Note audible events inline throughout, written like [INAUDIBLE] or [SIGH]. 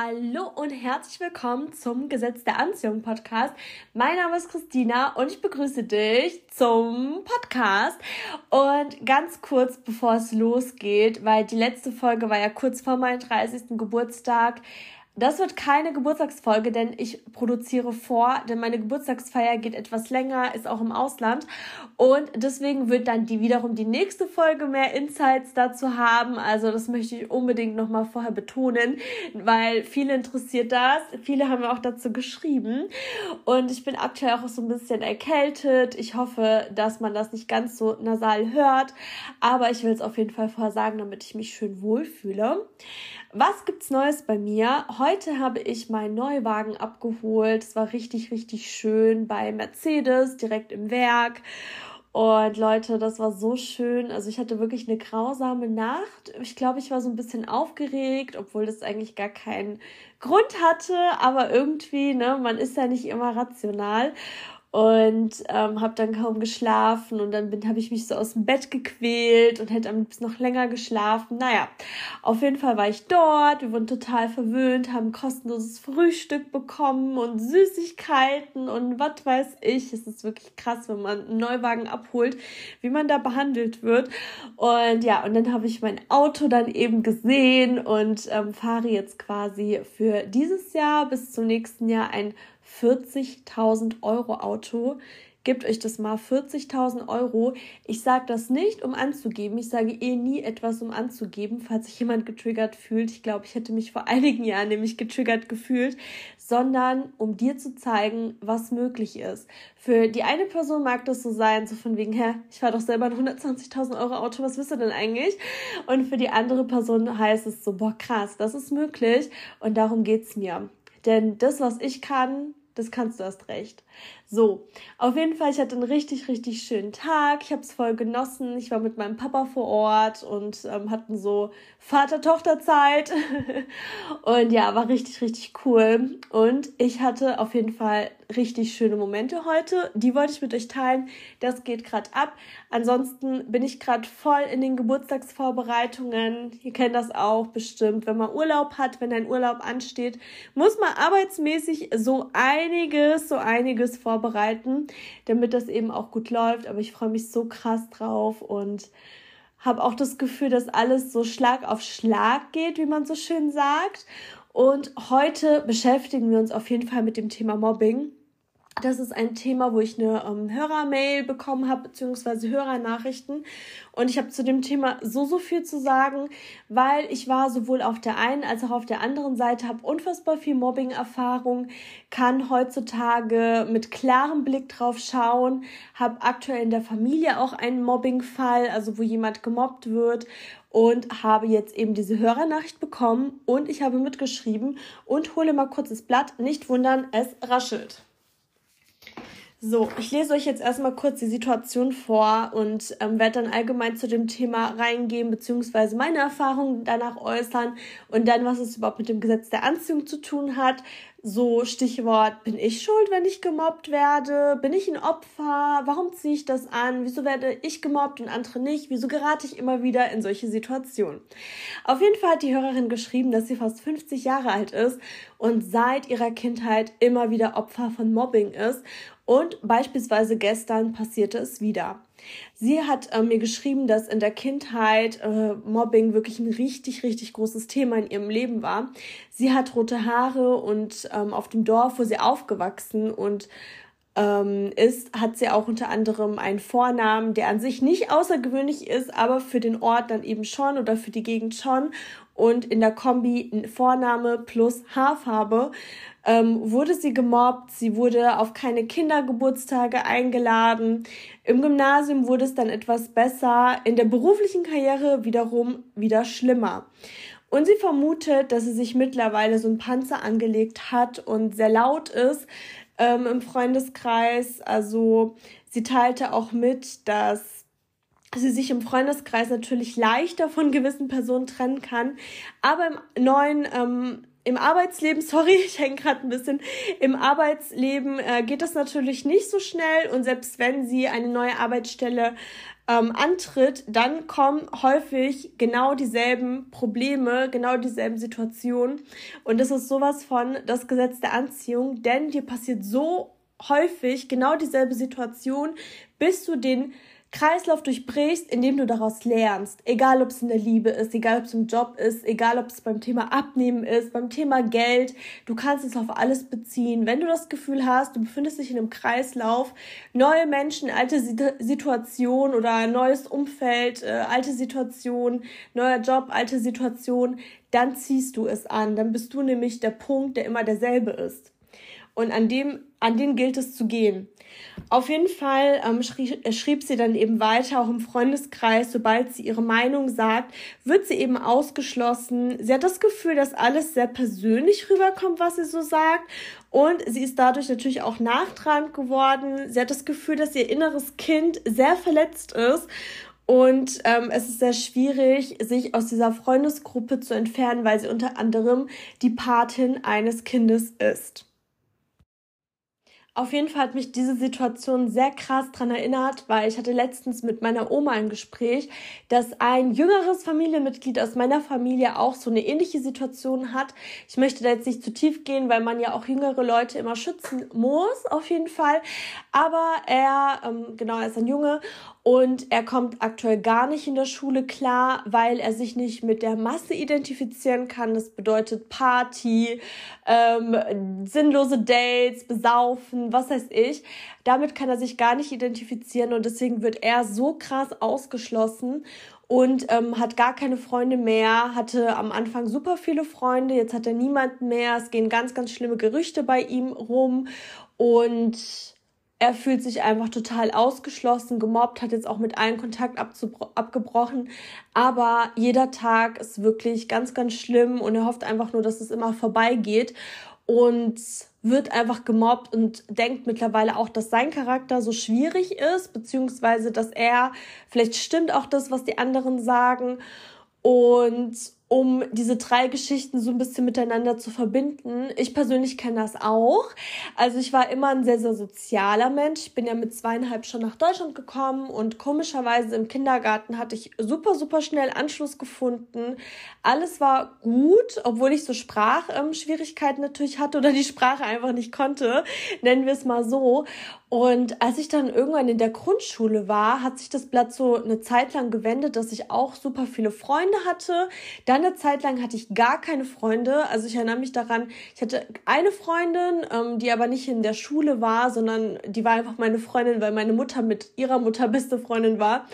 Hallo und herzlich willkommen zum Gesetz der Anziehung Podcast. Mein Name ist Christina und ich begrüße dich zum Podcast. Und ganz kurz bevor es losgeht, weil die letzte Folge war ja kurz vor meinem 30. Geburtstag, das wird keine Geburtstagsfolge, denn ich produziere vor, denn meine Geburtstagsfeier geht etwas länger, ist auch im Ausland. Und deswegen wird dann die wiederum die nächste Folge mehr Insights dazu haben. Also das möchte ich unbedingt nochmal vorher betonen, weil viele interessiert das. Viele haben mir auch dazu geschrieben. Und ich bin aktuell auch so ein bisschen erkältet. Ich hoffe, dass man das nicht ganz so nasal hört. Aber ich will es auf jeden Fall vorher sagen, damit ich mich schön wohlfühle. Was gibt's Neues bei mir? Heute habe ich meinen Neuwagen abgeholt. Es war richtig, richtig schön bei Mercedes, direkt im Werk. Und Leute, das war so schön. Also ich hatte wirklich eine grausame Nacht. Ich glaube, ich war so ein bisschen aufgeregt, obwohl das eigentlich gar keinen Grund hatte. Aber irgendwie, ne, man ist ja nicht immer rational und ähm, habe dann kaum geschlafen und dann habe ich mich so aus dem Bett gequält und hätte am liebsten noch länger geschlafen. Naja, auf jeden Fall war ich dort, wir wurden total verwöhnt, haben kostenloses Frühstück bekommen und Süßigkeiten und was weiß ich. Es ist wirklich krass, wenn man einen Neuwagen abholt, wie man da behandelt wird. Und ja, und dann habe ich mein Auto dann eben gesehen und ähm, fahre jetzt quasi für dieses Jahr bis zum nächsten Jahr ein 40.000 Euro Auto. Gebt euch das mal 40.000 Euro. Ich sage das nicht, um anzugeben. Ich sage eh nie etwas, um anzugeben, falls sich jemand getriggert fühlt. Ich glaube, ich hätte mich vor [LAUGHS] einigen Jahren nämlich getriggert gefühlt, sondern um dir zu zeigen, was möglich ist. Für die eine Person mag das so sein, so von wegen, hä, ich fahre doch selber ein 120.000 Euro Auto, was wisst ihr denn eigentlich? Und für die andere Person heißt es so, boah, krass, das ist möglich und darum geht's mir. Denn das, was ich kann, das kannst du erst recht. So, auf jeden Fall, ich hatte einen richtig, richtig schönen Tag. Ich habe es voll genossen. Ich war mit meinem Papa vor Ort und ähm, hatten so Vater-Tochter-Zeit. [LAUGHS] und ja, war richtig, richtig cool. Und ich hatte auf jeden Fall richtig schöne Momente heute. Die wollte ich mit euch teilen. Das geht gerade ab. Ansonsten bin ich gerade voll in den Geburtstagsvorbereitungen. Ihr kennt das auch bestimmt. Wenn man Urlaub hat, wenn ein Urlaub ansteht, muss man arbeitsmäßig so einiges, so einiges vorbereiten, damit das eben auch gut läuft. Aber ich freue mich so krass drauf und habe auch das Gefühl, dass alles so Schlag auf Schlag geht, wie man so schön sagt. Und heute beschäftigen wir uns auf jeden Fall mit dem Thema Mobbing. Das ist ein Thema, wo ich eine ähm, Hörermail bekommen habe, beziehungsweise Hörernachrichten. Und ich habe zu dem Thema so, so viel zu sagen, weil ich war sowohl auf der einen als auch auf der anderen Seite, habe unfassbar viel Mobbing-Erfahrung, kann heutzutage mit klarem Blick drauf schauen, habe aktuell in der Familie auch einen Mobbing-Fall, also wo jemand gemobbt wird und habe jetzt eben diese Hörernachricht bekommen und ich habe mitgeschrieben und hole mal kurz das Blatt. Nicht wundern, es raschelt. So, ich lese euch jetzt erstmal kurz die Situation vor und ähm, werde dann allgemein zu dem Thema reingehen, beziehungsweise meine Erfahrungen danach äußern und dann, was es überhaupt mit dem Gesetz der Anziehung zu tun hat. So, Stichwort, bin ich schuld, wenn ich gemobbt werde? Bin ich ein Opfer? Warum ziehe ich das an? Wieso werde ich gemobbt und andere nicht? Wieso gerate ich immer wieder in solche Situationen? Auf jeden Fall hat die Hörerin geschrieben, dass sie fast 50 Jahre alt ist und seit ihrer Kindheit immer wieder Opfer von Mobbing ist und beispielsweise gestern passierte es wieder. Sie hat äh, mir geschrieben, dass in der Kindheit äh, Mobbing wirklich ein richtig, richtig großes Thema in ihrem Leben war. Sie hat rote Haare und ähm, auf dem Dorf, wo sie aufgewachsen und ähm, ist, hat sie auch unter anderem einen Vornamen, der an sich nicht außergewöhnlich ist, aber für den Ort dann eben schon oder für die Gegend schon. Und in der Kombi Vorname plus Haarfarbe ähm, wurde sie gemobbt, sie wurde auf keine Kindergeburtstage eingeladen. Im Gymnasium wurde es dann etwas besser, in der beruflichen Karriere wiederum wieder schlimmer. Und sie vermutet, dass sie sich mittlerweile so ein Panzer angelegt hat und sehr laut ist ähm, im Freundeskreis. Also sie teilte auch mit, dass sie sich im Freundeskreis natürlich leichter von gewissen Personen trennen kann, aber im neuen ähm, im Arbeitsleben, sorry, [LAUGHS] ich hänge gerade ein bisschen, im Arbeitsleben äh, geht das natürlich nicht so schnell und selbst wenn sie eine neue Arbeitsstelle ähm, antritt, dann kommen häufig genau dieselben Probleme, genau dieselben Situationen. Und das ist sowas von das Gesetz der Anziehung, denn dir passiert so häufig genau dieselbe Situation, bis du den Kreislauf durchbrichst, indem du daraus lernst. Egal, ob es in der Liebe ist, egal, ob es im Job ist, egal, ob es beim Thema Abnehmen ist, beim Thema Geld. Du kannst es auf alles beziehen. Wenn du das Gefühl hast, du befindest dich in einem Kreislauf, neue Menschen, alte Situation oder neues Umfeld, äh, alte Situation, neuer Job, alte Situation, dann ziehst du es an. Dann bist du nämlich der Punkt, der immer derselbe ist. Und an dem, an den gilt es zu gehen. Auf jeden Fall ähm, schrieb, äh, schrieb sie dann eben weiter, auch im Freundeskreis, sobald sie ihre Meinung sagt, wird sie eben ausgeschlossen. Sie hat das Gefühl, dass alles sehr persönlich rüberkommt, was sie so sagt. Und sie ist dadurch natürlich auch nachtragend geworden. Sie hat das Gefühl, dass ihr inneres Kind sehr verletzt ist. Und ähm, es ist sehr schwierig, sich aus dieser Freundesgruppe zu entfernen, weil sie unter anderem die Patin eines Kindes ist. Auf jeden Fall hat mich diese Situation sehr krass dran erinnert, weil ich hatte letztens mit meiner Oma ein Gespräch, dass ein jüngeres Familienmitglied aus meiner Familie auch so eine ähnliche Situation hat. Ich möchte da jetzt nicht zu tief gehen, weil man ja auch jüngere Leute immer schützen muss, auf jeden Fall. Aber er, ähm, genau, er ist ein Junge und er kommt aktuell gar nicht in der Schule klar, weil er sich nicht mit der Masse identifizieren kann. Das bedeutet Party, ähm, sinnlose Dates, besaufen, was weiß ich. Damit kann er sich gar nicht identifizieren und deswegen wird er so krass ausgeschlossen und ähm, hat gar keine Freunde mehr, hatte am Anfang super viele Freunde, jetzt hat er niemanden mehr, es gehen ganz, ganz schlimme Gerüchte bei ihm rum und er fühlt sich einfach total ausgeschlossen, gemobbt, hat jetzt auch mit allen Kontakt abgebrochen. Aber jeder Tag ist wirklich ganz, ganz schlimm und er hofft einfach nur, dass es immer vorbeigeht und wird einfach gemobbt und denkt mittlerweile auch, dass sein Charakter so schwierig ist, beziehungsweise dass er, vielleicht stimmt auch das, was die anderen sagen und um diese drei Geschichten so ein bisschen miteinander zu verbinden. Ich persönlich kenne das auch. Also ich war immer ein sehr, sehr sozialer Mensch. Ich bin ja mit zweieinhalb schon nach Deutschland gekommen und komischerweise im Kindergarten hatte ich super, super schnell Anschluss gefunden. Alles war gut, obwohl ich so Sprachschwierigkeiten natürlich hatte oder die Sprache einfach nicht konnte, nennen wir es mal so. Und als ich dann irgendwann in der Grundschule war, hat sich das Blatt so eine Zeit lang gewendet, dass ich auch super viele Freunde hatte. Dann eine Zeit lang hatte ich gar keine Freunde. Also ich erinnere mich daran, ich hatte eine Freundin, ähm, die aber nicht in der Schule war, sondern die war einfach meine Freundin, weil meine Mutter mit ihrer Mutter [LAUGHS] beste Freundin war.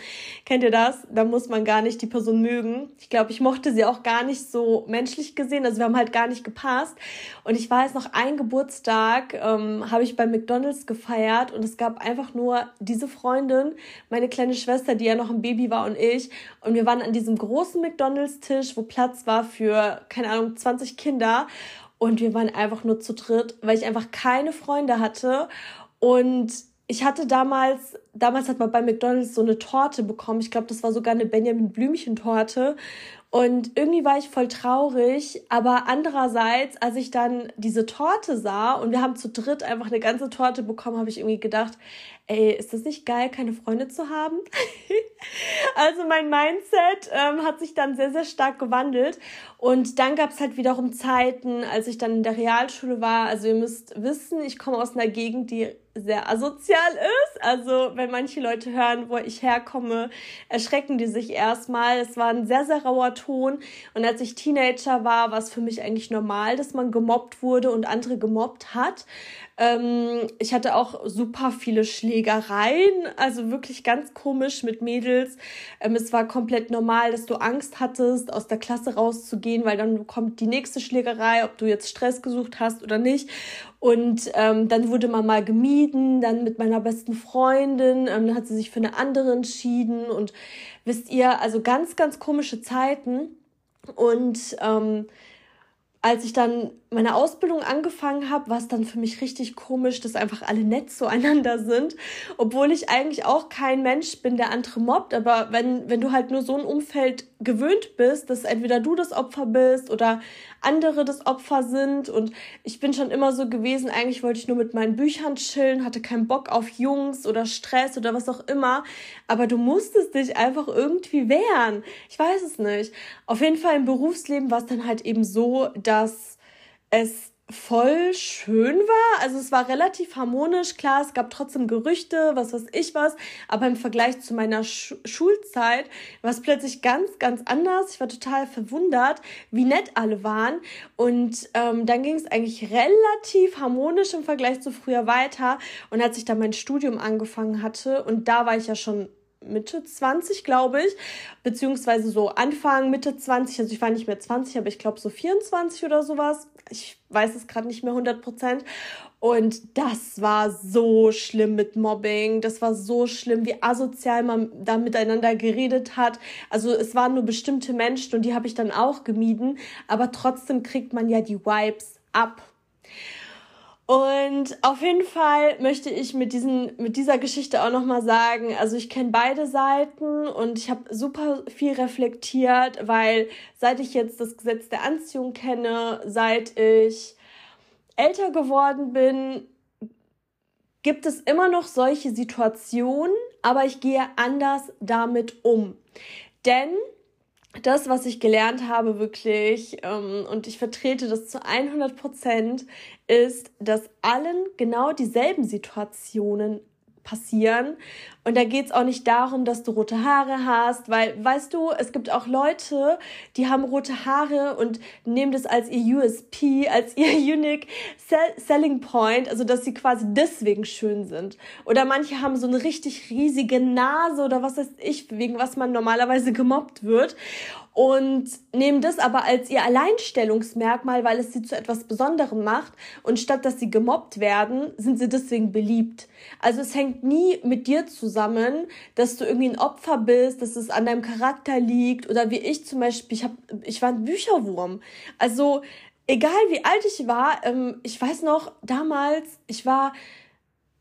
Kennt ihr das? Da muss man gar nicht die Person mögen. Ich glaube, ich mochte sie auch gar nicht so menschlich gesehen. Also wir haben halt gar nicht gepasst. Und ich weiß noch, ein Geburtstag ähm, habe ich bei McDonald's gefeiert und es gab einfach nur diese Freundin, meine kleine Schwester, die ja noch ein Baby war und ich. Und wir waren an diesem großen McDonalds-Tisch, wo Platz war für, keine Ahnung, 20 Kinder. Und wir waren einfach nur zu dritt, weil ich einfach keine Freunde hatte. Und ich hatte damals, damals hat man bei McDonalds so eine Torte bekommen. Ich glaube, das war sogar eine Benjamin Blümchen Torte. Und irgendwie war ich voll traurig, aber andererseits, als ich dann diese Torte sah und wir haben zu dritt einfach eine ganze Torte bekommen, habe ich irgendwie gedacht, ey, ist das nicht geil, keine Freunde zu haben? [LAUGHS] also mein Mindset ähm, hat sich dann sehr, sehr stark gewandelt. Und dann gab es halt wiederum Zeiten, als ich dann in der Realschule war. Also ihr müsst wissen, ich komme aus einer Gegend, die sehr asozial ist. Also wenn manche Leute hören, wo ich herkomme, erschrecken die sich erstmal. Es war ein sehr, sehr rauer Ton. Und als ich Teenager war, war es für mich eigentlich normal, dass man gemobbt wurde und andere gemobbt hat. Ähm, ich hatte auch super viele Schlägereien, also wirklich ganz komisch mit Mädels. Ähm, es war komplett normal, dass du Angst hattest, aus der Klasse rauszugehen, weil dann kommt die nächste Schlägerei, ob du jetzt Stress gesucht hast oder nicht. Und ähm, dann wurde man mal gemieden, dann mit meiner besten Freundin, ähm, dann hat sie sich für eine andere entschieden. Und wisst ihr, also ganz, ganz komische Zeiten. Und ähm, als ich dann meine Ausbildung angefangen habe, war es dann für mich richtig komisch, dass einfach alle nett zueinander sind, obwohl ich eigentlich auch kein Mensch bin, der andere mobbt. Aber wenn, wenn du halt nur so ein Umfeld gewöhnt bist, dass entweder du das Opfer bist oder andere das Opfer sind und ich bin schon immer so gewesen, eigentlich wollte ich nur mit meinen Büchern chillen, hatte keinen Bock auf Jungs oder Stress oder was auch immer, aber du musstest dich einfach irgendwie wehren. Ich weiß es nicht. Auf jeden Fall im Berufsleben war es dann halt eben so, dass es voll schön war. Also es war relativ harmonisch. Klar, es gab trotzdem Gerüchte, was weiß ich was. Aber im Vergleich zu meiner Sch Schulzeit war es plötzlich ganz, ganz anders. Ich war total verwundert, wie nett alle waren. Und ähm, dann ging es eigentlich relativ harmonisch im Vergleich zu früher weiter. Und als ich dann mein Studium angefangen hatte, und da war ich ja schon Mitte 20, glaube ich, beziehungsweise so Anfang, Mitte 20, also ich war nicht mehr 20, aber ich glaube so 24 oder sowas. Ich weiß es gerade nicht mehr 100 Prozent. Und das war so schlimm mit Mobbing. Das war so schlimm, wie asozial man da miteinander geredet hat. Also es waren nur bestimmte Menschen und die habe ich dann auch gemieden. Aber trotzdem kriegt man ja die Vibes ab. Und auf jeden Fall möchte ich mit, diesen, mit dieser Geschichte auch nochmal sagen, also ich kenne beide Seiten und ich habe super viel reflektiert, weil seit ich jetzt das Gesetz der Anziehung kenne, seit ich älter geworden bin, gibt es immer noch solche Situationen, aber ich gehe anders damit um. Denn das, was ich gelernt habe, wirklich, ähm, und ich vertrete das zu 100 Prozent, ist, dass allen genau dieselben Situationen passieren. Und da geht's auch nicht darum, dass du rote Haare hast, weil, weißt du, es gibt auch Leute, die haben rote Haare und nehmen das als ihr USP, als ihr [LAUGHS] Unique Selling Point, also dass sie quasi deswegen schön sind. Oder manche haben so eine richtig riesige Nase oder was weiß ich, wegen was man normalerweise gemobbt wird und nehmen das aber als ihr Alleinstellungsmerkmal, weil es sie zu etwas Besonderem macht. Und statt dass sie gemobbt werden, sind sie deswegen beliebt. Also es hängt nie mit dir zusammen, dass du irgendwie ein Opfer bist, dass es an deinem Charakter liegt oder wie ich zum Beispiel, ich, hab, ich war ein Bücherwurm. Also egal wie alt ich war, ähm, ich weiß noch, damals, ich war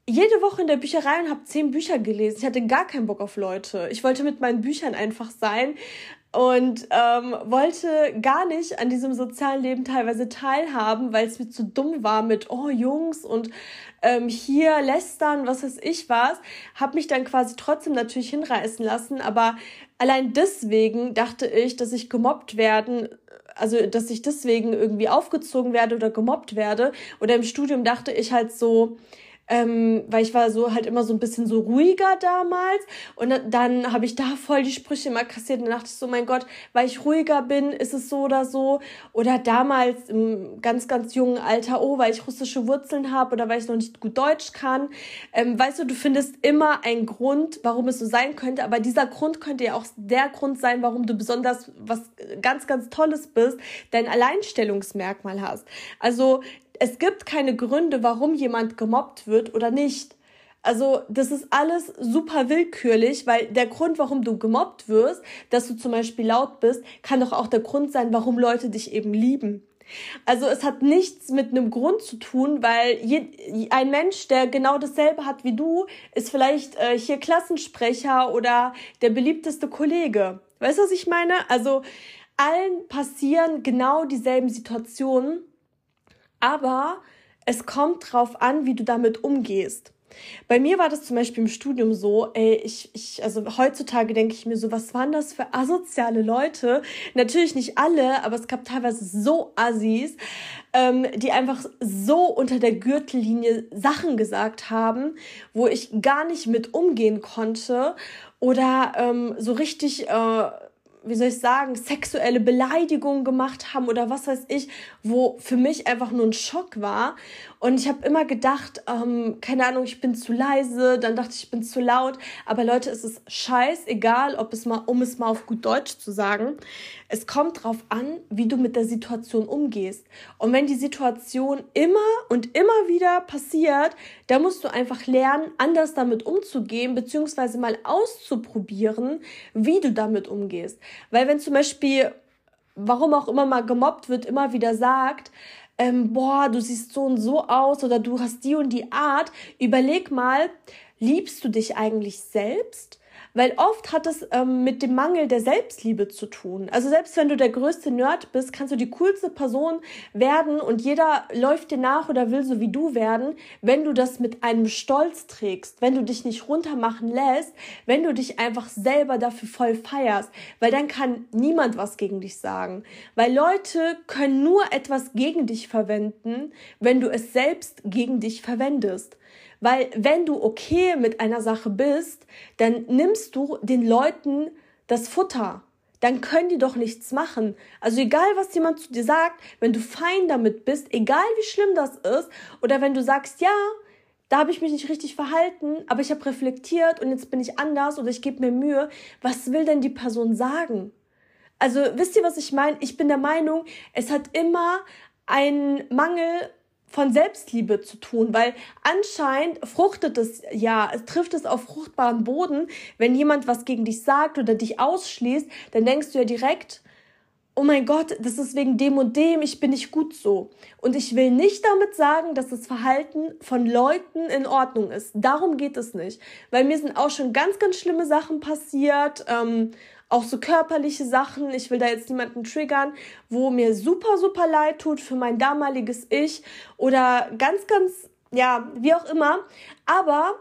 jede Woche in der Bücherei und habe zehn Bücher gelesen. Ich hatte gar keinen Bock auf Leute. Ich wollte mit meinen Büchern einfach sein und ähm, wollte gar nicht an diesem sozialen Leben teilweise teilhaben, weil es mir zu dumm war mit oh Jungs und ähm, hier lästern, was weiß ich was. Hab mich dann quasi trotzdem natürlich hinreißen lassen, aber allein deswegen dachte ich, dass ich gemobbt werden also dass ich deswegen irgendwie aufgezogen werde oder gemobbt werde. Oder im Studium dachte ich halt so, ähm, weil ich war so halt immer so ein bisschen so ruhiger damals und dann habe ich da voll die Sprüche immer kassiert und dachte ich so, mein Gott, weil ich ruhiger bin, ist es so oder so oder damals im ganz, ganz jungen Alter, oh, weil ich russische Wurzeln habe oder weil ich noch nicht gut Deutsch kann. Ähm, weißt du, du findest immer einen Grund, warum es so sein könnte, aber dieser Grund könnte ja auch der Grund sein, warum du besonders was ganz, ganz Tolles bist, dein Alleinstellungsmerkmal hast. Also es gibt keine Gründe, warum jemand gemobbt wird oder nicht. Also das ist alles super willkürlich, weil der Grund, warum du gemobbt wirst, dass du zum Beispiel laut bist, kann doch auch der Grund sein, warum Leute dich eben lieben. Also es hat nichts mit einem Grund zu tun, weil je, ein Mensch, der genau dasselbe hat wie du, ist vielleicht äh, hier Klassensprecher oder der beliebteste Kollege. Weißt du, was ich meine? Also allen passieren genau dieselben Situationen aber es kommt drauf an, wie du damit umgehst. Bei mir war das zum Beispiel im Studium so, ey, ich, ich, also heutzutage denke ich mir so, was waren das für asoziale Leute? Natürlich nicht alle, aber es gab teilweise so Assis, ähm, die einfach so unter der Gürtellinie Sachen gesagt haben, wo ich gar nicht mit umgehen konnte oder ähm, so richtig äh, wie soll ich sagen, sexuelle Beleidigungen gemacht haben oder was weiß ich, wo für mich einfach nur ein Schock war. Und ich habe immer gedacht, ähm, keine Ahnung, ich bin zu leise, dann dachte ich, ich bin zu laut. Aber Leute, es ist scheißegal, ob es mal, um es mal auf gut Deutsch zu sagen, es kommt drauf an, wie du mit der Situation umgehst. Und wenn die Situation immer und immer wieder passiert, dann musst du einfach lernen, anders damit umzugehen, beziehungsweise mal auszuprobieren, wie du damit umgehst. Weil wenn zum Beispiel warum auch immer mal gemobbt wird, immer wieder sagt, ähm, boah, du siehst so und so aus oder du hast die und die Art. Überleg mal, liebst du dich eigentlich selbst? Weil oft hat es ähm, mit dem Mangel der Selbstliebe zu tun. Also selbst wenn du der größte Nerd bist, kannst du die coolste Person werden und jeder läuft dir nach oder will so wie du werden, wenn du das mit einem Stolz trägst, wenn du dich nicht runtermachen lässt, wenn du dich einfach selber dafür voll feierst. Weil dann kann niemand was gegen dich sagen. Weil Leute können nur etwas gegen dich verwenden, wenn du es selbst gegen dich verwendest. Weil wenn du okay mit einer Sache bist, dann nimmst du den Leuten das Futter. Dann können die doch nichts machen. Also egal, was jemand zu dir sagt, wenn du fein damit bist, egal wie schlimm das ist, oder wenn du sagst, ja, da habe ich mich nicht richtig verhalten, aber ich habe reflektiert und jetzt bin ich anders oder ich gebe mir Mühe, was will denn die Person sagen? Also wisst ihr, was ich meine? Ich bin der Meinung, es hat immer einen Mangel von Selbstliebe zu tun, weil anscheinend fruchtet es ja, es trifft es auf fruchtbaren Boden, wenn jemand was gegen dich sagt oder dich ausschließt, dann denkst du ja direkt, oh mein Gott, das ist wegen dem und dem, ich bin nicht gut so. Und ich will nicht damit sagen, dass das Verhalten von Leuten in Ordnung ist. Darum geht es nicht. Weil mir sind auch schon ganz, ganz schlimme Sachen passiert. Ähm, auch so körperliche Sachen. Ich will da jetzt niemanden triggern, wo mir super, super leid tut für mein damaliges Ich oder ganz, ganz, ja, wie auch immer. Aber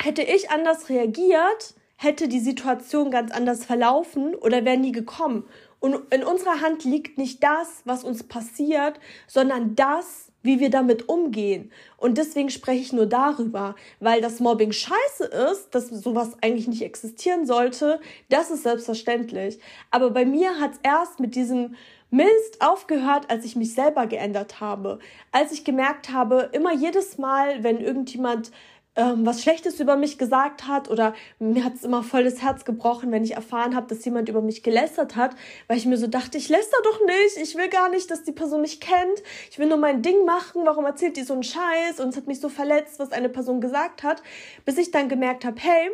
hätte ich anders reagiert, hätte die Situation ganz anders verlaufen oder wäre nie gekommen. Und in unserer Hand liegt nicht das, was uns passiert, sondern das, wie wir damit umgehen. Und deswegen spreche ich nur darüber, weil das Mobbing scheiße ist, dass sowas eigentlich nicht existieren sollte, das ist selbstverständlich. Aber bei mir hat es erst mit diesem Mist aufgehört, als ich mich selber geändert habe. Als ich gemerkt habe, immer jedes Mal, wenn irgendjemand ähm, was Schlechtes über mich gesagt hat oder mir hat es immer voll das Herz gebrochen, wenn ich erfahren habe, dass jemand über mich gelästert hat, weil ich mir so dachte, ich läster doch nicht, ich will gar nicht, dass die Person mich kennt, ich will nur mein Ding machen, warum erzählt die so einen Scheiß? Und es hat mich so verletzt, was eine Person gesagt hat, bis ich dann gemerkt habe, hey,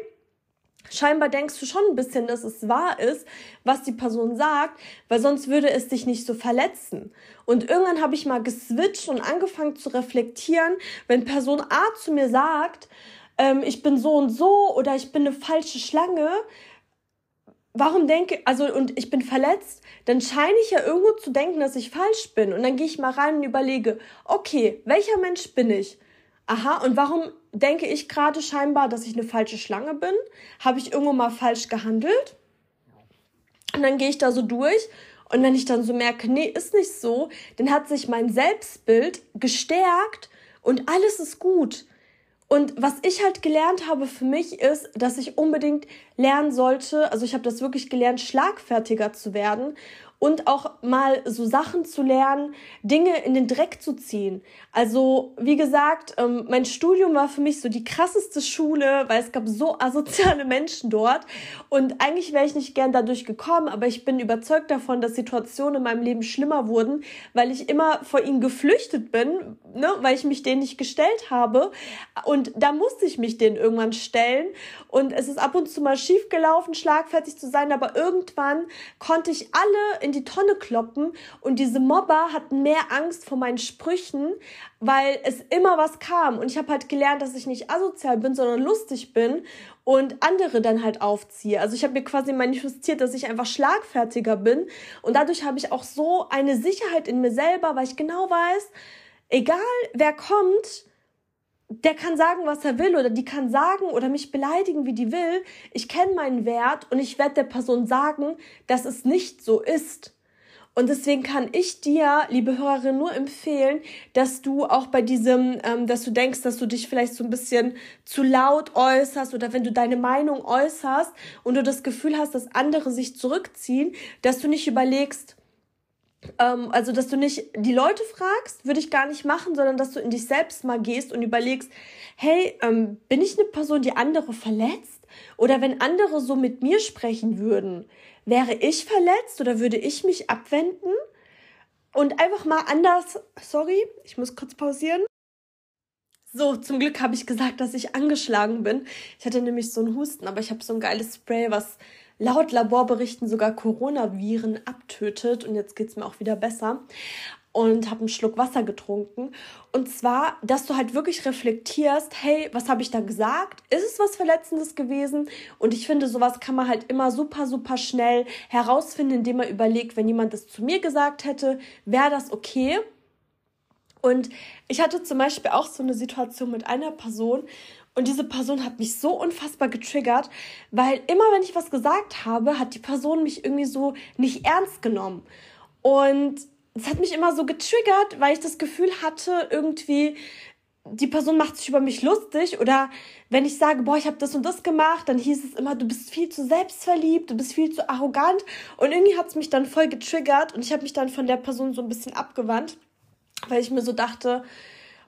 Scheinbar denkst du schon ein bisschen, dass es wahr ist, was die Person sagt, weil sonst würde es dich nicht so verletzen. Und irgendwann habe ich mal geswitcht und angefangen zu reflektieren, wenn Person A zu mir sagt, ähm, ich bin so und so oder ich bin eine falsche Schlange, warum denke, also und ich bin verletzt, dann scheine ich ja irgendwo zu denken, dass ich falsch bin. Und dann gehe ich mal rein und überlege, okay, welcher Mensch bin ich? Aha, und warum denke ich gerade scheinbar, dass ich eine falsche Schlange bin? Habe ich irgendwo mal falsch gehandelt? Und dann gehe ich da so durch und wenn ich dann so merke, nee, ist nicht so, dann hat sich mein Selbstbild gestärkt und alles ist gut. Und was ich halt gelernt habe für mich ist, dass ich unbedingt lernen sollte, also ich habe das wirklich gelernt, schlagfertiger zu werden und auch mal so Sachen zu lernen, Dinge in den Dreck zu ziehen. Also, wie gesagt, ähm, mein Studium war für mich so die krasseste Schule, weil es gab so asoziale [LAUGHS] Menschen dort. Und eigentlich wäre ich nicht gern dadurch gekommen, aber ich bin überzeugt davon, dass Situationen in meinem Leben schlimmer wurden, weil ich immer vor ihnen geflüchtet bin, ne, weil ich mich denen nicht gestellt habe. Und da musste ich mich denen irgendwann stellen. Und es ist ab und zu mal schief gelaufen, schlagfertig zu sein, aber irgendwann konnte ich alle in die Tonne kloppen. Und diese Mobber hatten mehr Angst vor meinen Sprüchen, weil es immer was kam. Und ich habe halt gelernt, dass ich nicht asozial bin, sondern lustig bin und andere dann halt aufziehe. Also ich habe mir quasi manifestiert, dass ich einfach schlagfertiger bin. Und dadurch habe ich auch so eine Sicherheit in mir selber, weil ich genau weiß, egal wer kommt, der kann sagen, was er will oder die kann sagen oder mich beleidigen, wie die will. Ich kenne meinen Wert und ich werde der Person sagen, dass es nicht so ist. Und deswegen kann ich dir, liebe Hörerin, nur empfehlen, dass du auch bei diesem, ähm, dass du denkst, dass du dich vielleicht so ein bisschen zu laut äußerst oder wenn du deine Meinung äußerst und du das Gefühl hast, dass andere sich zurückziehen, dass du nicht überlegst, ähm, also, dass du nicht die Leute fragst, würde ich gar nicht machen, sondern dass du in dich selbst mal gehst und überlegst, hey, ähm, bin ich eine Person, die andere verletzt? Oder wenn andere so mit mir sprechen würden, wäre ich verletzt oder würde ich mich abwenden? Und einfach mal anders, sorry, ich muss kurz pausieren. So, zum Glück habe ich gesagt, dass ich angeschlagen bin. Ich hatte nämlich so einen Husten, aber ich habe so ein geiles Spray, was laut Laborberichten sogar Coronaviren abtötet und jetzt geht's mir auch wieder besser. und habe einen Schluck Wasser getrunken. Und zwar, dass du halt wirklich reflektierst, hey, was habe ich da gesagt? Ist es was Verletzendes gewesen? Und ich finde, sowas kann man halt immer super, super schnell herausfinden, indem man überlegt, wenn jemand das zu mir gesagt hätte, wäre das okay? Und ich hatte zum Beispiel auch so eine Situation mit einer Person und diese Person hat mich so unfassbar getriggert, weil immer wenn ich was gesagt habe, hat die Person mich irgendwie so nicht ernst genommen. Und es hat mich immer so getriggert, weil ich das Gefühl hatte, irgendwie, die Person macht sich über mich lustig oder wenn ich sage, boah, ich habe das und das gemacht, dann hieß es immer, du bist viel zu selbstverliebt, du bist viel zu arrogant und irgendwie hat es mich dann voll getriggert und ich habe mich dann von der Person so ein bisschen abgewandt, weil ich mir so dachte,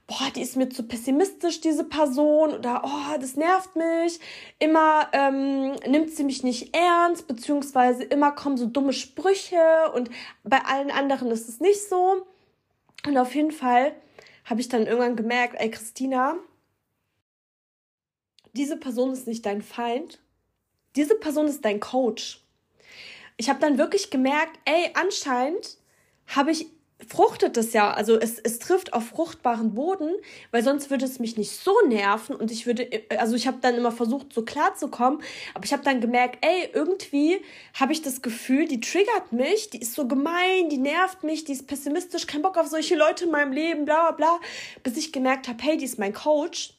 boah, die ist mir zu pessimistisch, diese Person, oder oh, das nervt mich. Immer ähm, nimmt sie mich nicht ernst, beziehungsweise immer kommen so dumme Sprüche und bei allen anderen ist es nicht so. Und auf jeden Fall habe ich dann irgendwann gemerkt, ey Christina, diese Person ist nicht dein Feind, diese Person ist dein Coach. Ich habe dann wirklich gemerkt, ey, anscheinend habe ich fruchtet es ja, also es, es trifft auf fruchtbaren Boden, weil sonst würde es mich nicht so nerven und ich würde, also ich habe dann immer versucht, so klar zu kommen, aber ich habe dann gemerkt, ey, irgendwie habe ich das Gefühl, die triggert mich, die ist so gemein, die nervt mich, die ist pessimistisch, kein Bock auf solche Leute in meinem Leben, bla bla bla, bis ich gemerkt habe, hey, die ist mein Coach,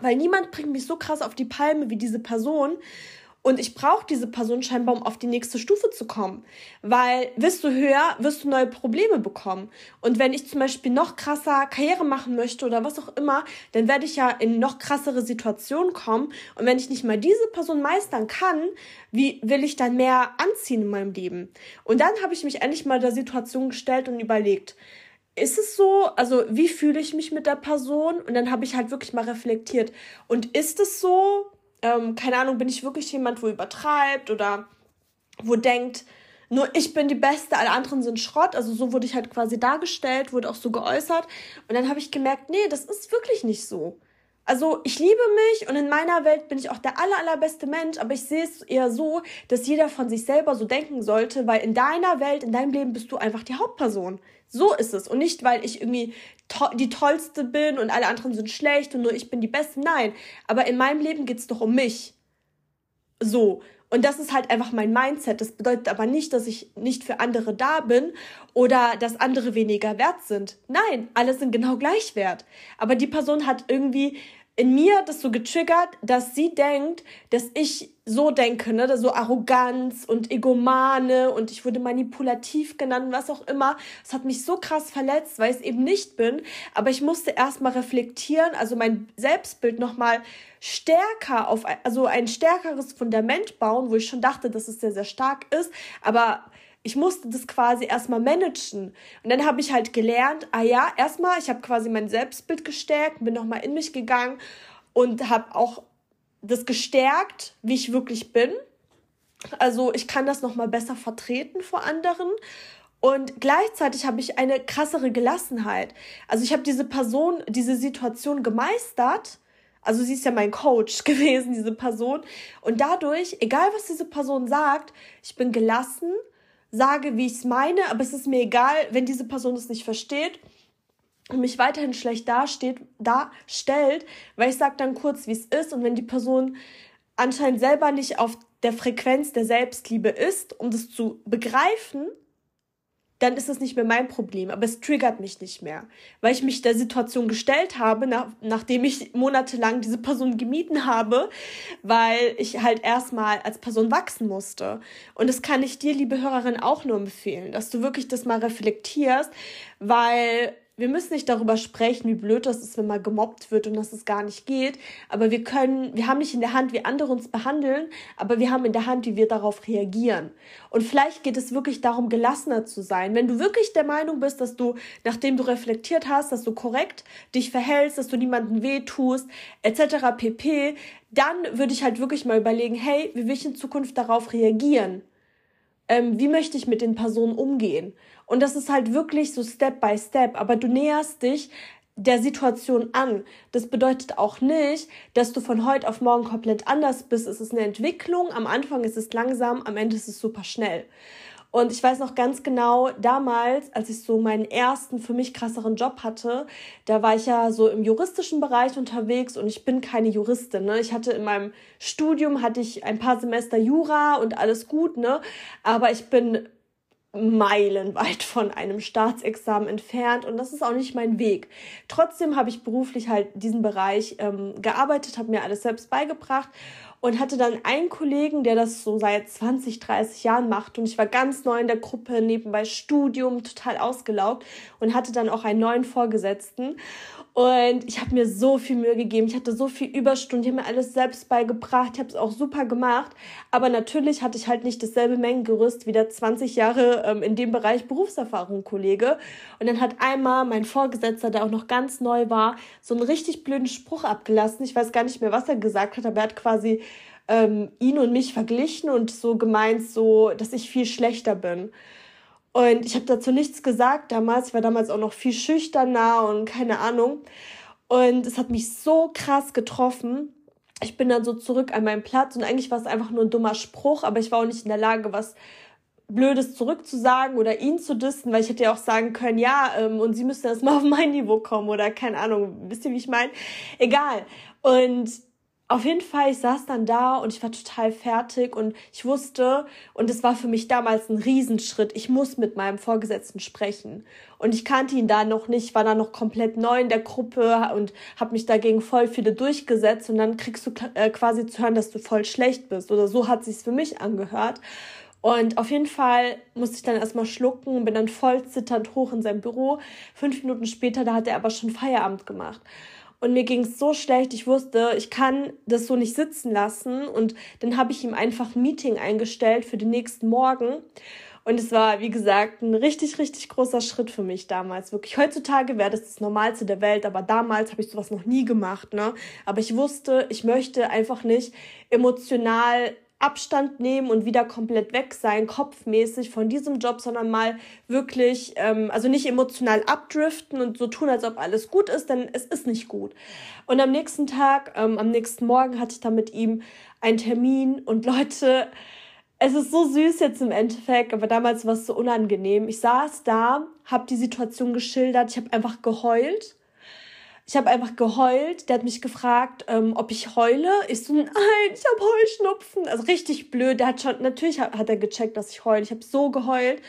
weil niemand bringt mich so krass auf die Palme wie diese Person und ich brauche diese Person scheinbar, um auf die nächste Stufe zu kommen. Weil wirst du höher, wirst du neue Probleme bekommen. Und wenn ich zum Beispiel noch krasser Karriere machen möchte oder was auch immer, dann werde ich ja in noch krassere Situationen kommen. Und wenn ich nicht mal diese Person meistern kann, wie will ich dann mehr anziehen in meinem Leben? Und dann habe ich mich endlich mal der Situation gestellt und überlegt, ist es so? Also, wie fühle ich mich mit der Person? Und dann habe ich halt wirklich mal reflektiert. Und ist es so? Ähm, keine Ahnung, bin ich wirklich jemand, wo übertreibt oder wo denkt, nur ich bin die Beste, alle anderen sind Schrott. Also so wurde ich halt quasi dargestellt, wurde auch so geäußert. Und dann habe ich gemerkt, nee, das ist wirklich nicht so. Also ich liebe mich und in meiner Welt bin ich auch der aller, allerbeste Mensch, aber ich sehe es eher so, dass jeder von sich selber so denken sollte, weil in deiner Welt, in deinem Leben bist du einfach die Hauptperson. So ist es. Und nicht, weil ich irgendwie to die Tollste bin und alle anderen sind schlecht und nur ich bin die Beste. Nein, aber in meinem Leben geht es doch um mich. So. Und das ist halt einfach mein Mindset. Das bedeutet aber nicht, dass ich nicht für andere da bin oder dass andere weniger wert sind. Nein, alle sind genau gleich wert. Aber die Person hat irgendwie in mir das so getriggert, dass sie denkt, dass ich so denke, ne, so Arroganz und Egomane und ich wurde manipulativ genannt, was auch immer. Das hat mich so krass verletzt, weil ich es eben nicht bin. Aber ich musste erstmal reflektieren, also mein Selbstbild nochmal stärker auf, also ein stärkeres Fundament bauen, wo ich schon dachte, dass es sehr, sehr stark ist. Aber ich musste das quasi erstmal managen. Und dann habe ich halt gelernt, ah ja, erstmal, ich habe quasi mein Selbstbild gestärkt, bin nochmal in mich gegangen und habe auch das gestärkt, wie ich wirklich bin. Also ich kann das nochmal besser vertreten vor anderen. Und gleichzeitig habe ich eine krassere Gelassenheit. Also ich habe diese Person, diese Situation gemeistert. Also sie ist ja mein Coach [LAUGHS] gewesen, diese Person. Und dadurch, egal was diese Person sagt, ich bin gelassen sage, wie ich es meine, aber es ist mir egal, wenn diese Person es nicht versteht und mich weiterhin schlecht dasteht, darstellt, weil ich sage dann kurz, wie es ist und wenn die Person anscheinend selber nicht auf der Frequenz der Selbstliebe ist, um das zu begreifen, dann ist es nicht mehr mein Problem. Aber es triggert mich nicht mehr, weil ich mich der Situation gestellt habe, nach, nachdem ich monatelang diese Person gemieden habe, weil ich halt erstmal als Person wachsen musste. Und das kann ich dir, liebe Hörerin, auch nur empfehlen, dass du wirklich das mal reflektierst, weil wir müssen nicht darüber sprechen, wie blöd das ist, wenn man gemobbt wird und dass es gar nicht geht. Aber wir können, wir haben nicht in der Hand, wie andere uns behandeln, aber wir haben in der Hand, wie wir darauf reagieren. Und vielleicht geht es wirklich darum, gelassener zu sein. Wenn du wirklich der Meinung bist, dass du, nachdem du reflektiert hast, dass du korrekt dich verhältst, dass du niemandem wehtust, etc. pp., dann würde ich halt wirklich mal überlegen, hey, wie will ich in Zukunft darauf reagieren? Ähm, wie möchte ich mit den Personen umgehen? Und das ist halt wirklich so Step by Step. Aber du näherst dich der Situation an. Das bedeutet auch nicht, dass du von heute auf morgen komplett anders bist. Es ist eine Entwicklung. Am Anfang ist es langsam, am Ende ist es super schnell. Und ich weiß noch ganz genau, damals, als ich so meinen ersten, für mich krasseren Job hatte, da war ich ja so im juristischen Bereich unterwegs und ich bin keine Juristin. Ne? Ich hatte in meinem Studium, hatte ich ein paar Semester Jura und alles gut, ne? Aber ich bin meilenweit von einem Staatsexamen entfernt und das ist auch nicht mein Weg. Trotzdem habe ich beruflich halt diesen Bereich ähm, gearbeitet, habe mir alles selbst beigebracht und hatte dann einen Kollegen, der das so seit 20, 30 Jahren macht und ich war ganz neu in der Gruppe, nebenbei Studium, total ausgelaugt und hatte dann auch einen neuen Vorgesetzten und ich habe mir so viel Mühe gegeben. Ich hatte so viel Überstunden. Ich habe mir alles selbst beigebracht. Ich habe es auch super gemacht. Aber natürlich hatte ich halt nicht dasselbe Mengengerüst wie der 20 Jahre ähm, in dem Bereich Berufserfahrung Kollege. Und dann hat einmal mein Vorgesetzter, der auch noch ganz neu war, so einen richtig blöden Spruch abgelassen. Ich weiß gar nicht mehr, was er gesagt hat, aber er hat quasi ähm, ihn und mich verglichen und so gemeint, so, dass ich viel schlechter bin. Und ich habe dazu nichts gesagt damals. Ich war damals auch noch viel schüchterner und keine Ahnung. Und es hat mich so krass getroffen. Ich bin dann so zurück an meinen Platz und eigentlich war es einfach nur ein dummer Spruch, aber ich war auch nicht in der Lage, was Blödes zurückzusagen oder ihn zu dissen, weil ich hätte ja auch sagen können, ja, ähm, und sie müssen erstmal auf mein Niveau kommen oder keine Ahnung, wisst ihr, wie ich meine? Egal. Und auf jeden Fall, ich saß dann da und ich war total fertig und ich wusste, und es war für mich damals ein Riesenschritt, ich muss mit meinem Vorgesetzten sprechen. Und ich kannte ihn da noch nicht, war da noch komplett neu in der Gruppe und habe mich dagegen voll viele durchgesetzt und dann kriegst du äh, quasi zu hören, dass du voll schlecht bist. Oder so hat sich's für mich angehört. Und auf jeden Fall musste ich dann erstmal schlucken, bin dann voll zitternd hoch in sein Büro. Fünf Minuten später, da hat er aber schon Feierabend gemacht. Und mir ging es so schlecht, ich wusste, ich kann das so nicht sitzen lassen. Und dann habe ich ihm einfach ein Meeting eingestellt für den nächsten Morgen. Und es war, wie gesagt, ein richtig, richtig großer Schritt für mich damals. Wirklich, heutzutage wäre das das Normalste der Welt, aber damals habe ich sowas noch nie gemacht. Ne? Aber ich wusste, ich möchte einfach nicht emotional Abstand nehmen und wieder komplett weg sein, kopfmäßig von diesem Job, sondern mal wirklich, ähm, also nicht emotional abdriften und so tun, als ob alles gut ist, denn es ist nicht gut. Und am nächsten Tag, ähm, am nächsten Morgen hatte ich dann mit ihm einen Termin und [LAUGHS] Leute, es ist so süß jetzt im Endeffekt, aber damals war es so unangenehm. Ich saß da, habe die Situation geschildert, ich habe einfach geheult ich habe einfach geheult. Der hat mich gefragt, ähm, ob ich heule. Ich so, nein, ich habe Heuschnupfen. Also richtig blöd. Der hat schon, natürlich hat, hat er gecheckt, dass ich heule. Ich habe so geheult.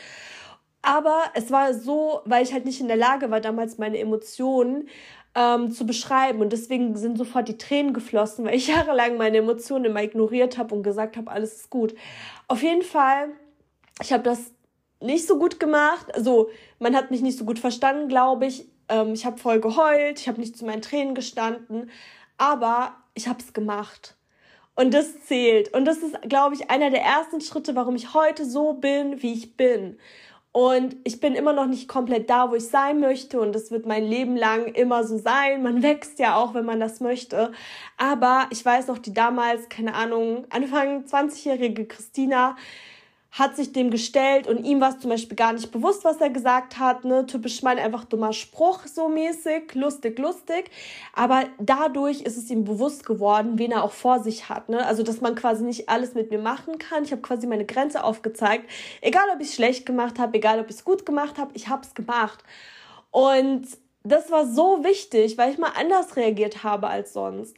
Aber es war so, weil ich halt nicht in der Lage war, damals meine Emotionen ähm, zu beschreiben. Und deswegen sind sofort die Tränen geflossen, weil ich [LAUGHS] jahrelang meine Emotionen immer ignoriert habe und gesagt habe, alles ist gut. Auf jeden Fall, ich habe das nicht so gut gemacht. Also man hat mich nicht so gut verstanden, glaube ich. Ähm, ich habe voll geheult, ich habe nicht zu meinen Tränen gestanden, aber ich habe es gemacht. Und das zählt. Und das ist, glaube ich, einer der ersten Schritte, warum ich heute so bin, wie ich bin. Und ich bin immer noch nicht komplett da, wo ich sein möchte. Und das wird mein Leben lang immer so sein. Man [LAUGHS] wächst ja auch, wenn man das möchte. Aber ich weiß noch, die damals, keine Ahnung, Anfang 20-jährige Christina, hat sich dem gestellt und ihm war es zum Beispiel gar nicht bewusst, was er gesagt hat. Ne? Typisch mein einfach dummer Spruch so mäßig, lustig, lustig. Aber dadurch ist es ihm bewusst geworden, wen er auch vor sich hat. Ne? Also, dass man quasi nicht alles mit mir machen kann. Ich habe quasi meine Grenze aufgezeigt. Egal, ob ich es schlecht gemacht habe, egal, ob ich es gut gemacht habe, ich habe es gemacht. Und das war so wichtig, weil ich mal anders reagiert habe als sonst.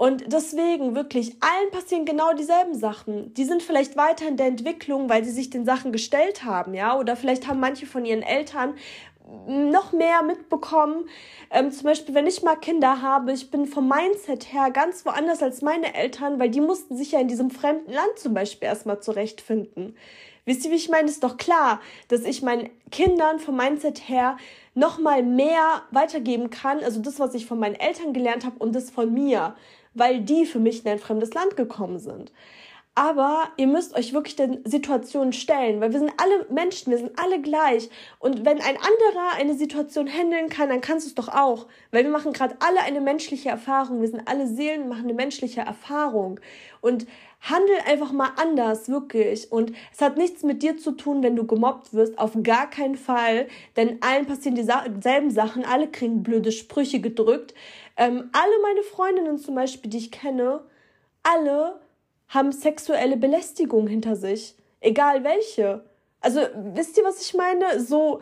Und deswegen wirklich, allen passieren genau dieselben Sachen. Die sind vielleicht weiter in der Entwicklung, weil sie sich den Sachen gestellt haben, ja. Oder vielleicht haben manche von ihren Eltern noch mehr mitbekommen. Ähm, zum Beispiel, wenn ich mal Kinder habe, ich bin vom Mindset her ganz woanders als meine Eltern, weil die mussten sich ja in diesem fremden Land zum Beispiel erstmal zurechtfinden. Wisst ihr, wie ich meine? Ist doch klar, dass ich meinen Kindern vom Mindset her noch mal mehr weitergeben kann, also das, was ich von meinen Eltern gelernt habe und das von mir weil die für mich in ein fremdes Land gekommen sind. Aber ihr müsst euch wirklich den Situationen stellen, weil wir sind alle Menschen, wir sind alle gleich. Und wenn ein anderer eine Situation handeln kann, dann kannst du es doch auch. Weil wir machen gerade alle eine menschliche Erfahrung. Wir sind alle Seelen, machen eine menschliche Erfahrung. Und handel einfach mal anders, wirklich. Und es hat nichts mit dir zu tun, wenn du gemobbt wirst. Auf gar keinen Fall. Denn allen passieren dieselben Sachen. Alle kriegen blöde Sprüche gedrückt. Ähm, alle meine Freundinnen zum Beispiel, die ich kenne, alle haben sexuelle Belästigung hinter sich. Egal welche. Also wisst ihr, was ich meine? So,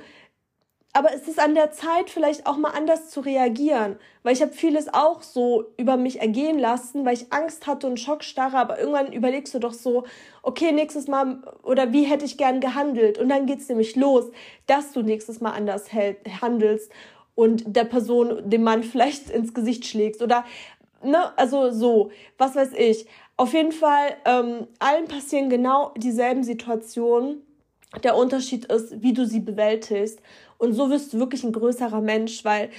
aber es ist an der Zeit, vielleicht auch mal anders zu reagieren. Weil ich habe vieles auch so über mich ergehen lassen, weil ich Angst hatte und Schockstarre. Aber irgendwann überlegst du doch so, okay, nächstes Mal oder wie hätte ich gern gehandelt? Und dann geht's nämlich los, dass du nächstes Mal anders handelst und der Person, dem Mann vielleicht ins Gesicht schlägst. Oder, ne, also so, was weiß ich. Auf jeden Fall, ähm, allen passieren genau dieselben Situationen. Der Unterschied ist, wie du sie bewältigst. Und so wirst du wirklich ein größerer Mensch, weil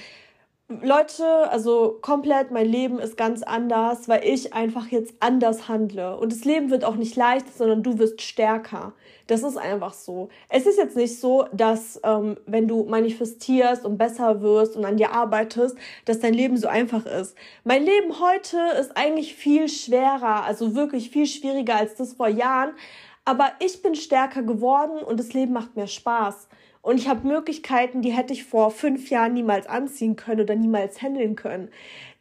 Leute, also komplett, mein Leben ist ganz anders, weil ich einfach jetzt anders handle. Und das Leben wird auch nicht leicht, sondern du wirst stärker. Das ist einfach so. Es ist jetzt nicht so, dass ähm, wenn du manifestierst und besser wirst und an dir arbeitest, dass dein Leben so einfach ist. Mein Leben heute ist eigentlich viel schwerer, also wirklich viel schwieriger als das vor Jahren. Aber ich bin stärker geworden und das Leben macht mir Spaß. Und ich habe Möglichkeiten, die hätte ich vor fünf Jahren niemals anziehen können oder niemals handeln können.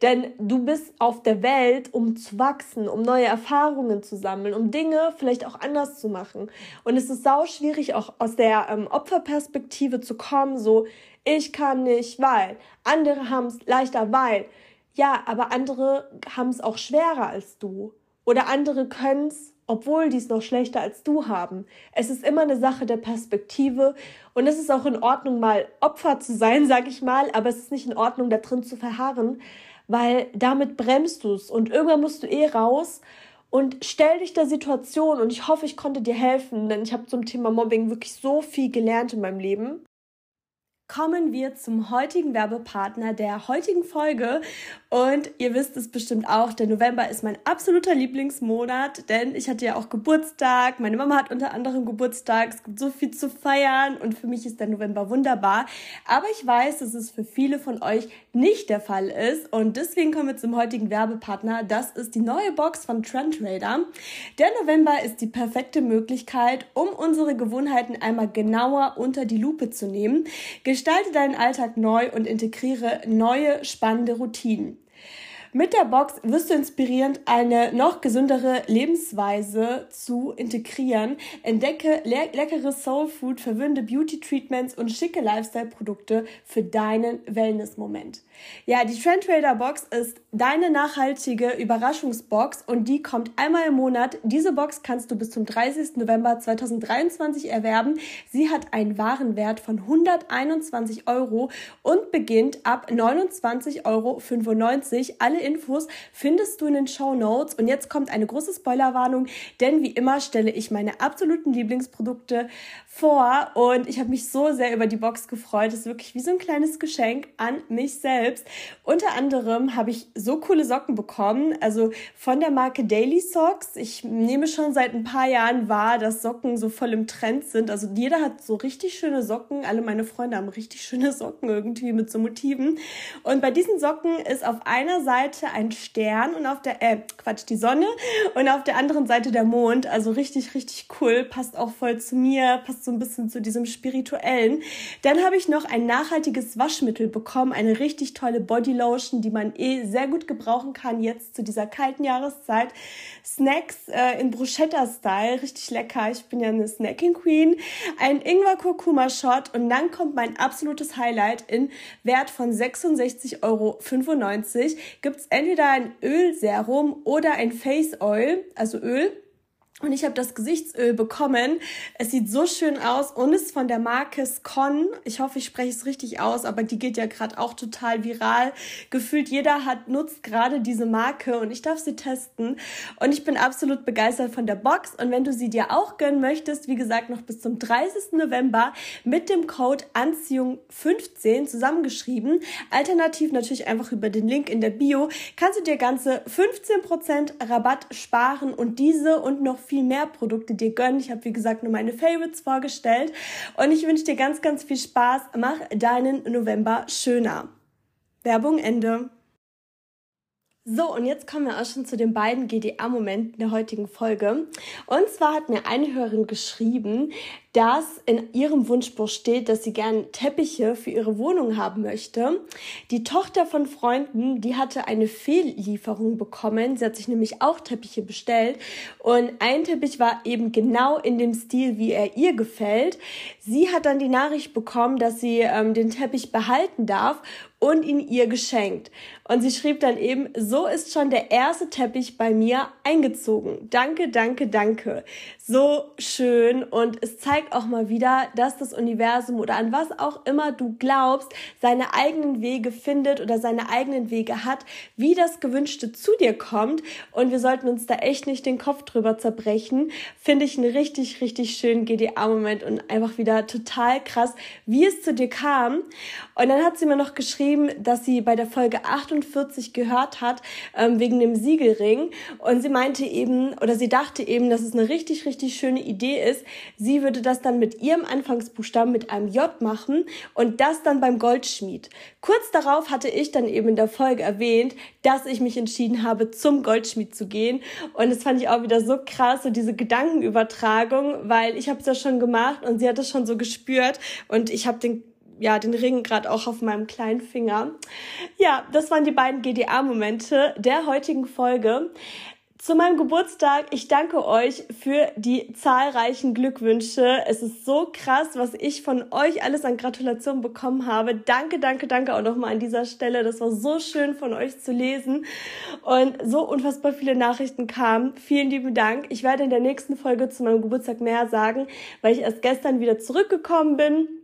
Denn du bist auf der Welt, um zu wachsen, um neue Erfahrungen zu sammeln, um Dinge vielleicht auch anders zu machen. Und es ist sau schwierig, auch aus der ähm, Opferperspektive zu kommen, so, ich kann nicht, weil. Andere haben es leichter, weil. Ja, aber andere haben es auch schwerer als du. Oder andere können es obwohl die es noch schlechter als du haben. Es ist immer eine Sache der Perspektive und es ist auch in Ordnung, mal Opfer zu sein, sag ich mal, aber es ist nicht in Ordnung, da drin zu verharren, weil damit bremst du es und irgendwann musst du eh raus und stell dich der Situation und ich hoffe, ich konnte dir helfen, denn ich habe zum Thema Mobbing wirklich so viel gelernt in meinem Leben kommen wir zum heutigen Werbepartner der heutigen Folge. Und ihr wisst es bestimmt auch, der November ist mein absoluter Lieblingsmonat, denn ich hatte ja auch Geburtstag. Meine Mama hat unter anderem Geburtstag. Es gibt so viel zu feiern und für mich ist der November wunderbar. Aber ich weiß, dass es für viele von euch nicht der Fall ist. Und deswegen kommen wir zum heutigen Werbepartner. Das ist die neue Box von Trend Trader. Der November ist die perfekte Möglichkeit, um unsere Gewohnheiten einmal genauer unter die Lupe zu nehmen. Gestalte deinen Alltag neu und integriere neue spannende Routinen. Mit der Box wirst du inspirierend, eine noch gesündere Lebensweise zu integrieren. Entdecke le leckere Soul Food, verwöhnte Beauty Treatments und schicke Lifestyle Produkte für deinen Wellness-Moment. Ja, die Trend Trader Box ist deine nachhaltige Überraschungsbox und die kommt einmal im Monat. Diese Box kannst du bis zum 30. November 2023 erwerben. Sie hat einen Warenwert von 121 Euro und beginnt ab 29,95 Euro. Alle Infos findest du in den Show Notes. Und jetzt kommt eine große Spoilerwarnung, denn wie immer stelle ich meine absoluten Lieblingsprodukte vor und ich habe mich so sehr über die Box gefreut. Das ist wirklich wie so ein kleines Geschenk an mich selbst. Unter anderem habe ich so coole Socken bekommen, also von der Marke Daily Socks. Ich nehme schon seit ein paar Jahren wahr, dass Socken so voll im Trend sind. Also jeder hat so richtig schöne Socken. Alle meine Freunde haben richtig schöne Socken irgendwie mit so Motiven. Und bei diesen Socken ist auf einer Seite ein Stern und auf der, äh, Quatsch, die Sonne und auf der anderen Seite der Mond. Also richtig, richtig cool. Passt auch voll zu mir, passt so ein bisschen zu diesem spirituellen. Dann habe ich noch ein nachhaltiges Waschmittel bekommen, eine richtig tolle Bodylotion, die man eh sehr gut gebrauchen kann jetzt zu dieser kalten Jahreszeit. Snacks äh, in Bruschetta-Style, richtig lecker. Ich bin ja eine Snacking Queen. Ein Ingwer-Kurkuma-Shot und dann kommt mein absolutes Highlight in Wert von 66,95 Euro. Gibt es entweder ein Ölserum oder ein Face Oil, also Öl und ich habe das Gesichtsöl bekommen. Es sieht so schön aus und ist von der Marke Scon. Ich hoffe, ich spreche es richtig aus, aber die geht ja gerade auch total viral. Gefühlt jeder hat nutzt gerade diese Marke und ich darf sie testen. Und ich bin absolut begeistert von der Box. Und wenn du sie dir auch gönnen möchtest, wie gesagt, noch bis zum 30. November mit dem Code Anziehung15 zusammengeschrieben, alternativ natürlich einfach über den Link in der Bio, kannst du dir ganze 15% Rabatt sparen und diese und noch viel mehr Produkte dir gönnen. Ich habe, wie gesagt, nur meine Favorites vorgestellt. Und ich wünsche dir ganz, ganz viel Spaß. Mach deinen November schöner. Werbung Ende. So, und jetzt kommen wir auch schon zu den beiden GDA-Momenten der heutigen Folge. Und zwar hat mir eine Hörerin geschrieben, dass in ihrem Wunschbuch steht, dass sie gern Teppiche für ihre Wohnung haben möchte. Die Tochter von Freunden, die hatte eine Fehllieferung bekommen. Sie hat sich nämlich auch Teppiche bestellt und ein Teppich war eben genau in dem Stil, wie er ihr gefällt. Sie hat dann die Nachricht bekommen, dass sie ähm, den Teppich behalten darf und ihn ihr geschenkt. Und sie schrieb dann eben, so ist schon der erste Teppich bei mir eingezogen. Danke, danke, danke. So schön und es zeigt auch mal wieder, dass das Universum oder an was auch immer du glaubst, seine eigenen Wege findet oder seine eigenen Wege hat, wie das Gewünschte zu dir kommt. Und wir sollten uns da echt nicht den Kopf drüber zerbrechen. Finde ich einen richtig, richtig schönen GDA-Moment und einfach wieder total krass, wie es zu dir kam. Und dann hat sie mir noch geschrieben, dass sie bei der Folge 48 gehört hat, ähm, wegen dem Siegelring. Und sie meinte eben, oder sie dachte eben, dass es eine richtig, richtig schöne Idee ist. Sie würde das dann mit ihrem Anfangsbuchstaben mit einem J machen und das dann beim Goldschmied. Kurz darauf hatte ich dann eben in der Folge erwähnt, dass ich mich entschieden habe, zum Goldschmied zu gehen. Und das fand ich auch wieder so krass, so diese Gedankenübertragung, weil ich habe es ja schon gemacht und sie hat es schon so gespürt und ich habe den ja, den Ring gerade auch auf meinem kleinen Finger. Ja, das waren die beiden GDA-Momente der heutigen Folge. Zu meinem Geburtstag, ich danke euch für die zahlreichen Glückwünsche. Es ist so krass, was ich von euch alles an Gratulationen bekommen habe. Danke, danke, danke auch nochmal an dieser Stelle. Das war so schön von euch zu lesen und so unfassbar viele Nachrichten kamen. Vielen lieben Dank. Ich werde in der nächsten Folge zu meinem Geburtstag mehr sagen, weil ich erst gestern wieder zurückgekommen bin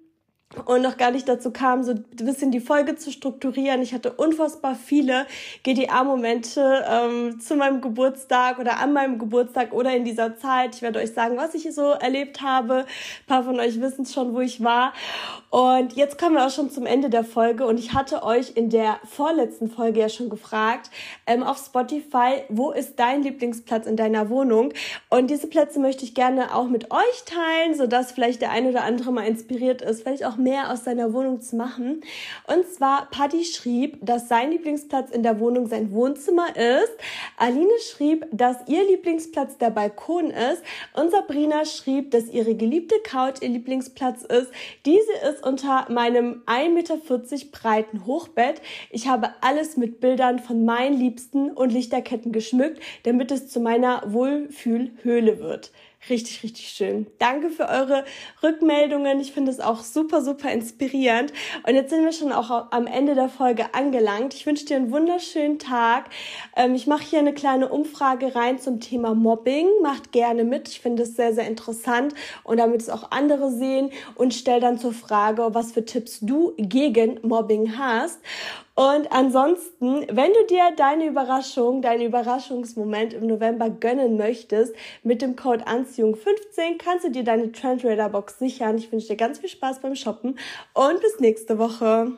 und noch gar nicht dazu kam, so ein bisschen die Folge zu strukturieren. Ich hatte unfassbar viele GDA-Momente ähm, zu meinem Geburtstag oder an meinem Geburtstag oder in dieser Zeit. Ich werde euch sagen, was ich so erlebt habe. Ein paar von euch wissen schon, wo ich war. Und jetzt kommen wir auch schon zum Ende der Folge. Und ich hatte euch in der vorletzten Folge ja schon gefragt, ähm, auf Spotify, wo ist dein Lieblingsplatz in deiner Wohnung? Und diese Plätze möchte ich gerne auch mit euch teilen, sodass vielleicht der ein oder andere mal inspiriert ist, vielleicht auch mehr aus seiner Wohnung zu machen. Und zwar Paddy schrieb, dass sein Lieblingsplatz in der Wohnung sein Wohnzimmer ist. Aline schrieb, dass ihr Lieblingsplatz der Balkon ist. Und Sabrina schrieb, dass ihre geliebte Couch ihr Lieblingsplatz ist. Diese ist unter meinem 1,40 Meter breiten Hochbett. Ich habe alles mit Bildern von meinen Liebsten und Lichterketten geschmückt, damit es zu meiner Wohlfühlhöhle wird richtig, richtig schön. Danke für eure Rückmeldungen. Ich finde es auch super, super inspirierend. Und jetzt sind wir schon auch am Ende der Folge angelangt. Ich wünsche dir einen wunderschönen Tag. Ähm, ich mache hier eine kleine Umfrage rein zum Thema Mobbing. Macht gerne mit. Ich finde es sehr, sehr interessant und damit es auch andere sehen und stell dann zur Frage, was für Tipps du gegen Mobbing hast. Und ansonsten, wenn du dir deine Überraschung, deinen Überraschungsmoment im November gönnen möchtest, mit dem Code Anziehung15 kannst du dir deine Trend Box sichern. Ich wünsche dir ganz viel Spaß beim Shoppen und bis nächste Woche.